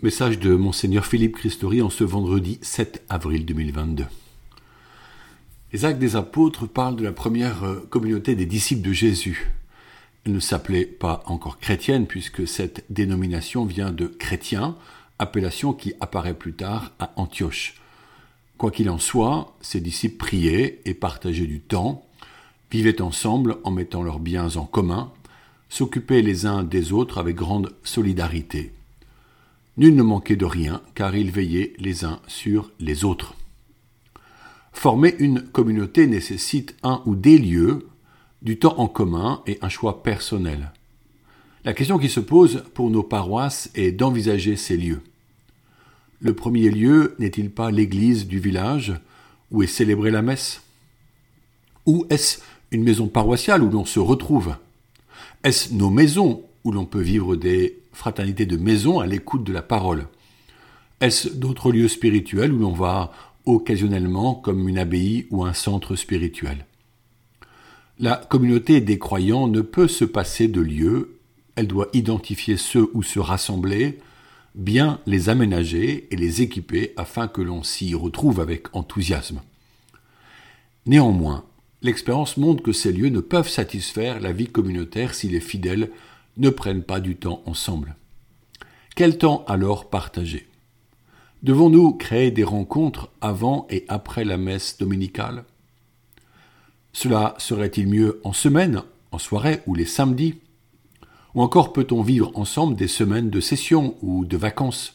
Message de Monseigneur Philippe Christori en ce vendredi 7 avril 2022. Les actes des apôtres parlent de la première euh, communauté des disciples de Jésus. Elle ne s'appelait pas encore chrétienne puisque cette dénomination vient de chrétien, appellation qui apparaît plus tard à Antioche. Quoi qu'il en soit, ces disciples priaient et partageaient du temps, vivaient ensemble en mettant leurs biens en commun, s'occupaient les uns des autres avec grande solidarité. Nul ne manquait de rien, car ils veillaient les uns sur les autres. Former une communauté nécessite un ou des lieux, du temps en commun et un choix personnel. La question qui se pose pour nos paroisses est d'envisager ces lieux. Le premier lieu n'est-il pas l'église du village où est célébrée la messe? Ou est-ce une maison paroissiale où l'on se retrouve? Est-ce nos maisons où l'on peut vivre des fraternité de maison à l'écoute de la parole. Est-ce d'autres lieux spirituels où l'on va occasionnellement comme une abbaye ou un centre spirituel? La communauté des croyants ne peut se passer de lieux, elle doit identifier ceux où se rassembler, bien les aménager et les équiper afin que l'on s'y retrouve avec enthousiasme. Néanmoins, l'expérience montre que ces lieux ne peuvent satisfaire la vie communautaire si les fidèles ne prennent pas du temps ensemble. Quel temps alors partager? Devons-nous créer des rencontres avant et après la messe dominicale? Cela serait-il mieux en semaine, en soirée ou les samedis? Ou encore peut-on vivre ensemble des semaines de session ou de vacances?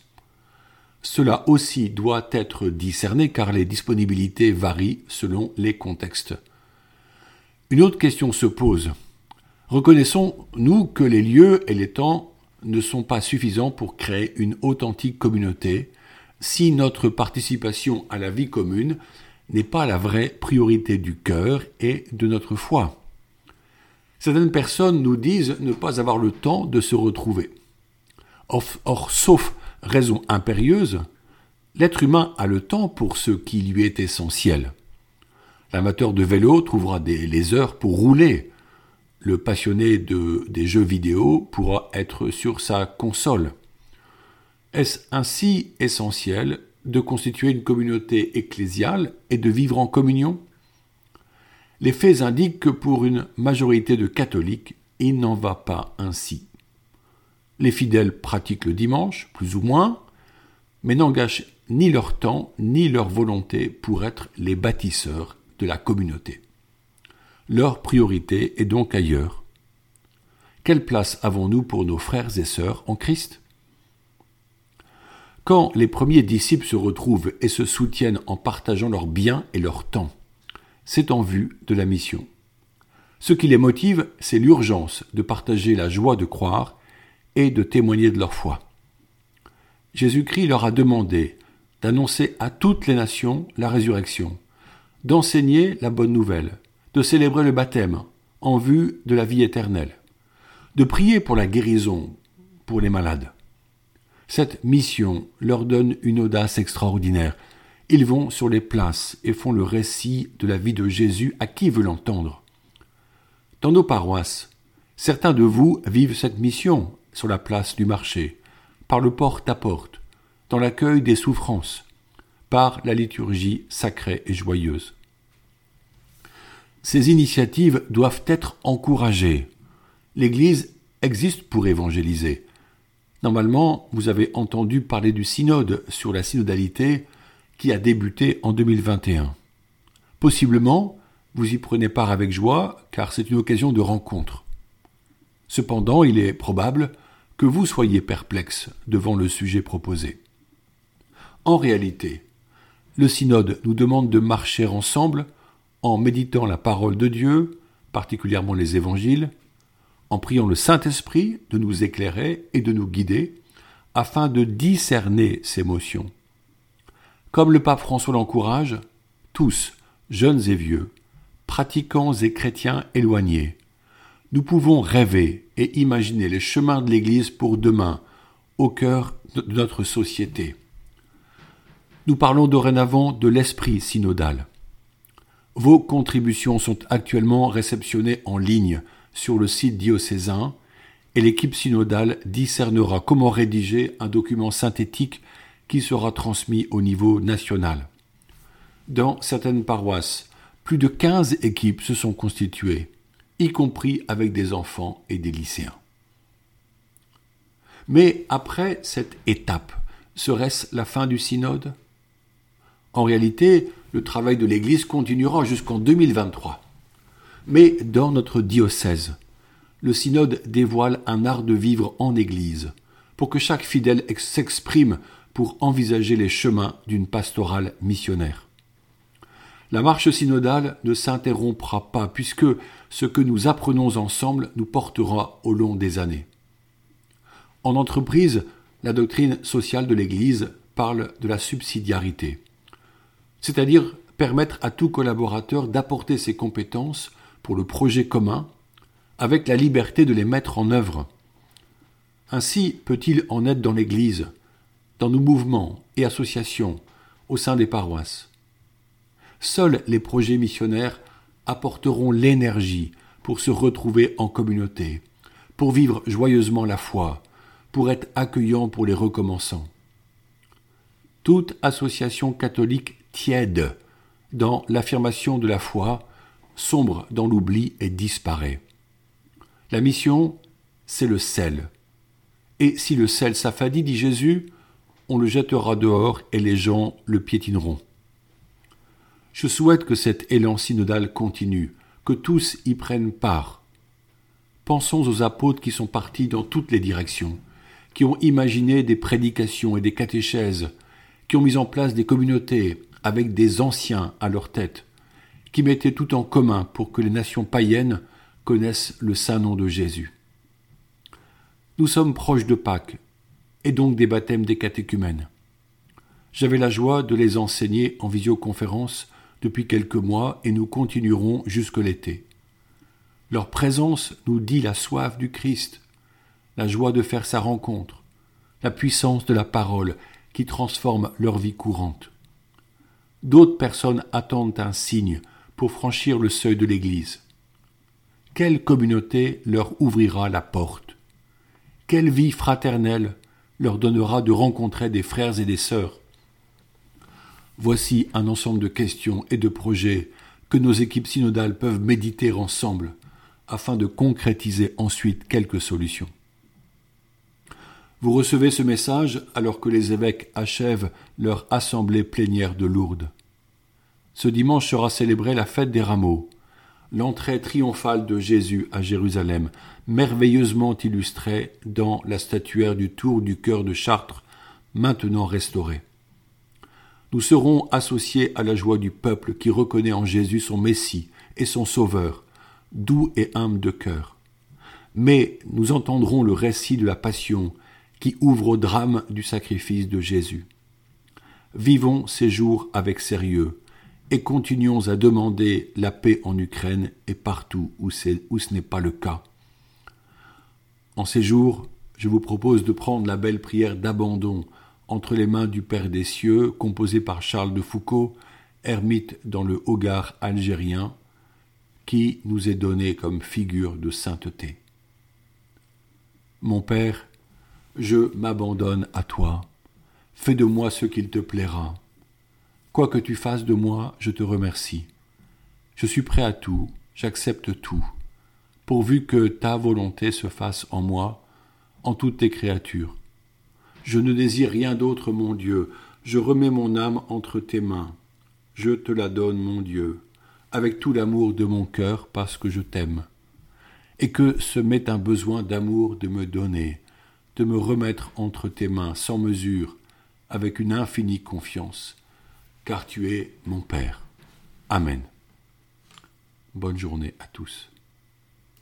Cela aussi doit être discerné car les disponibilités varient selon les contextes. Une autre question se pose. Reconnaissons-nous que les lieux et les temps ne sont pas suffisants pour créer une authentique communauté si notre participation à la vie commune n'est pas la vraie priorité du cœur et de notre foi. Certaines personnes nous disent ne pas avoir le temps de se retrouver. Or, sauf raison impérieuse, l'être humain a le temps pour ce qui lui est essentiel. L'amateur de vélo trouvera des, les heures pour rouler, le passionné de, des jeux vidéo pourra être sur sa console. Est-ce ainsi essentiel de constituer une communauté ecclésiale et de vivre en communion? Les faits indiquent que pour une majorité de catholiques, il n'en va pas ainsi. Les fidèles pratiquent le dimanche, plus ou moins, mais n'engagent ni leur temps ni leur volonté pour être les bâtisseurs de la communauté. Leur priorité est donc ailleurs. Quelle place avons-nous pour nos frères et sœurs en Christ? Quand les premiers disciples se retrouvent et se soutiennent en partageant leurs biens et leur temps, c'est en vue de la mission. Ce qui les motive, c'est l'urgence de partager la joie de croire et de témoigner de leur foi. Jésus-Christ leur a demandé d'annoncer à toutes les nations la résurrection, d'enseigner la bonne nouvelle, de célébrer le baptême en vue de la vie éternelle, de prier pour la guérison pour les malades. Cette mission leur donne une audace extraordinaire. Ils vont sur les places et font le récit de la vie de Jésus à qui veut l'entendre. Dans nos paroisses, certains de vous vivent cette mission sur la place du marché, par le porte-à-porte, dans l'accueil des souffrances, par la liturgie sacrée et joyeuse. Ces initiatives doivent être encouragées. L'Église existe pour évangéliser. Normalement, vous avez entendu parler du synode sur la synodalité qui a débuté en 2021. Possiblement, vous y prenez part avec joie car c'est une occasion de rencontre. Cependant, il est probable que vous soyez perplexe devant le sujet proposé. En réalité, le synode nous demande de marcher ensemble en méditant la parole de Dieu, particulièrement les évangiles, en priant le Saint-Esprit de nous éclairer et de nous guider, afin de discerner ces motions. Comme le pape François l'encourage, tous, jeunes et vieux, pratiquants et chrétiens éloignés, nous pouvons rêver et imaginer les chemins de l'Église pour demain, au cœur de notre société. Nous parlons dorénavant de l'esprit synodal. Vos contributions sont actuellement réceptionnées en ligne sur le site diocésain et l'équipe synodale discernera comment rédiger un document synthétique qui sera transmis au niveau national. Dans certaines paroisses, plus de 15 équipes se sont constituées, y compris avec des enfants et des lycéens. Mais après cette étape, serait-ce la fin du synode? En réalité, le travail de l'Église continuera jusqu'en 2023. Mais dans notre diocèse, le synode dévoile un art de vivre en Église, pour que chaque fidèle s'exprime pour envisager les chemins d'une pastorale missionnaire. La marche synodale ne s'interrompra pas, puisque ce que nous apprenons ensemble nous portera au long des années. En entreprise, la doctrine sociale de l'Église parle de la subsidiarité, c'est-à-dire permettre à tout collaborateur d'apporter ses compétences pour le projet commun avec la liberté de les mettre en œuvre. Ainsi peut-il en être dans l'Église, dans nos mouvements et associations, au sein des paroisses. Seuls les projets missionnaires apporteront l'énergie pour se retrouver en communauté, pour vivre joyeusement la foi, pour être accueillants pour les recommençants. Toute association catholique tiède dans l'affirmation de la foi sombre dans l'oubli et disparaît. La mission, c'est le sel. Et si le sel s'affadit, dit Jésus, on le jettera dehors et les gens le piétineront. Je souhaite que cet élan synodal continue, que tous y prennent part. Pensons aux apôtres qui sont partis dans toutes les directions, qui ont imaginé des prédications et des catéchèses, qui ont mis en place des communautés avec des anciens à leur tête, qui mettaient tout en commun pour que les nations païennes connaissent le saint nom de Jésus. Nous sommes proches de Pâques, et donc des baptêmes des catéchumènes. J'avais la joie de les enseigner en visioconférence depuis quelques mois et nous continuerons jusque l'été. Leur présence nous dit la soif du Christ, la joie de faire sa rencontre, la puissance de la parole qui transforme leur vie courante. D'autres personnes attendent un signe pour franchir le seuil de l'Église. Quelle communauté leur ouvrira la porte? Quelle vie fraternelle leur donnera de rencontrer des frères et des sœurs? Voici un ensemble de questions et de projets que nos équipes synodales peuvent méditer ensemble afin de concrétiser ensuite quelques solutions. Vous recevez ce message alors que les évêques achèvent leur assemblée plénière de Lourdes. Ce dimanche sera célébrée la fête des rameaux, l'entrée triomphale de Jésus à Jérusalem, merveilleusement illustrée dans la statuaire du Tour du cœur de Chartres, maintenant restaurée. Nous serons associés à la joie du peuple qui reconnaît en Jésus son Messie et son Sauveur, doux et humble de cœur. Mais nous entendrons le récit de la Passion qui ouvre au drame du sacrifice de Jésus. Vivons ces jours avec sérieux, et continuons à demander la paix en Ukraine et partout où, ce n'est pas le cas. En ces jours, je vous propose de prendre la belle prière d'abandon entre les mains du Père des cieux, composée par Charles de Foucault, ermite dans le Hogar algérien, qui nous est donné comme figure de sainteté. Mon Père, je m'abandonne à toi. Fais de moi ce qu'il te plaira. Quoi que tu fasses de moi, je te remercie. Je suis prêt à tout, j'accepte tout, pourvu que ta volonté se fasse en moi, en toutes tes créatures. Je ne désire rien d'autre, mon Dieu, je remets mon âme entre tes mains. Je te la donne, mon Dieu, avec tout l'amour de mon cœur, parce que je t'aime. Et que ce m'est un besoin d'amour de me donner, de me remettre entre tes mains sans mesure, avec une infinie confiance car tu es mon Père. Amen. Bonne journée à tous.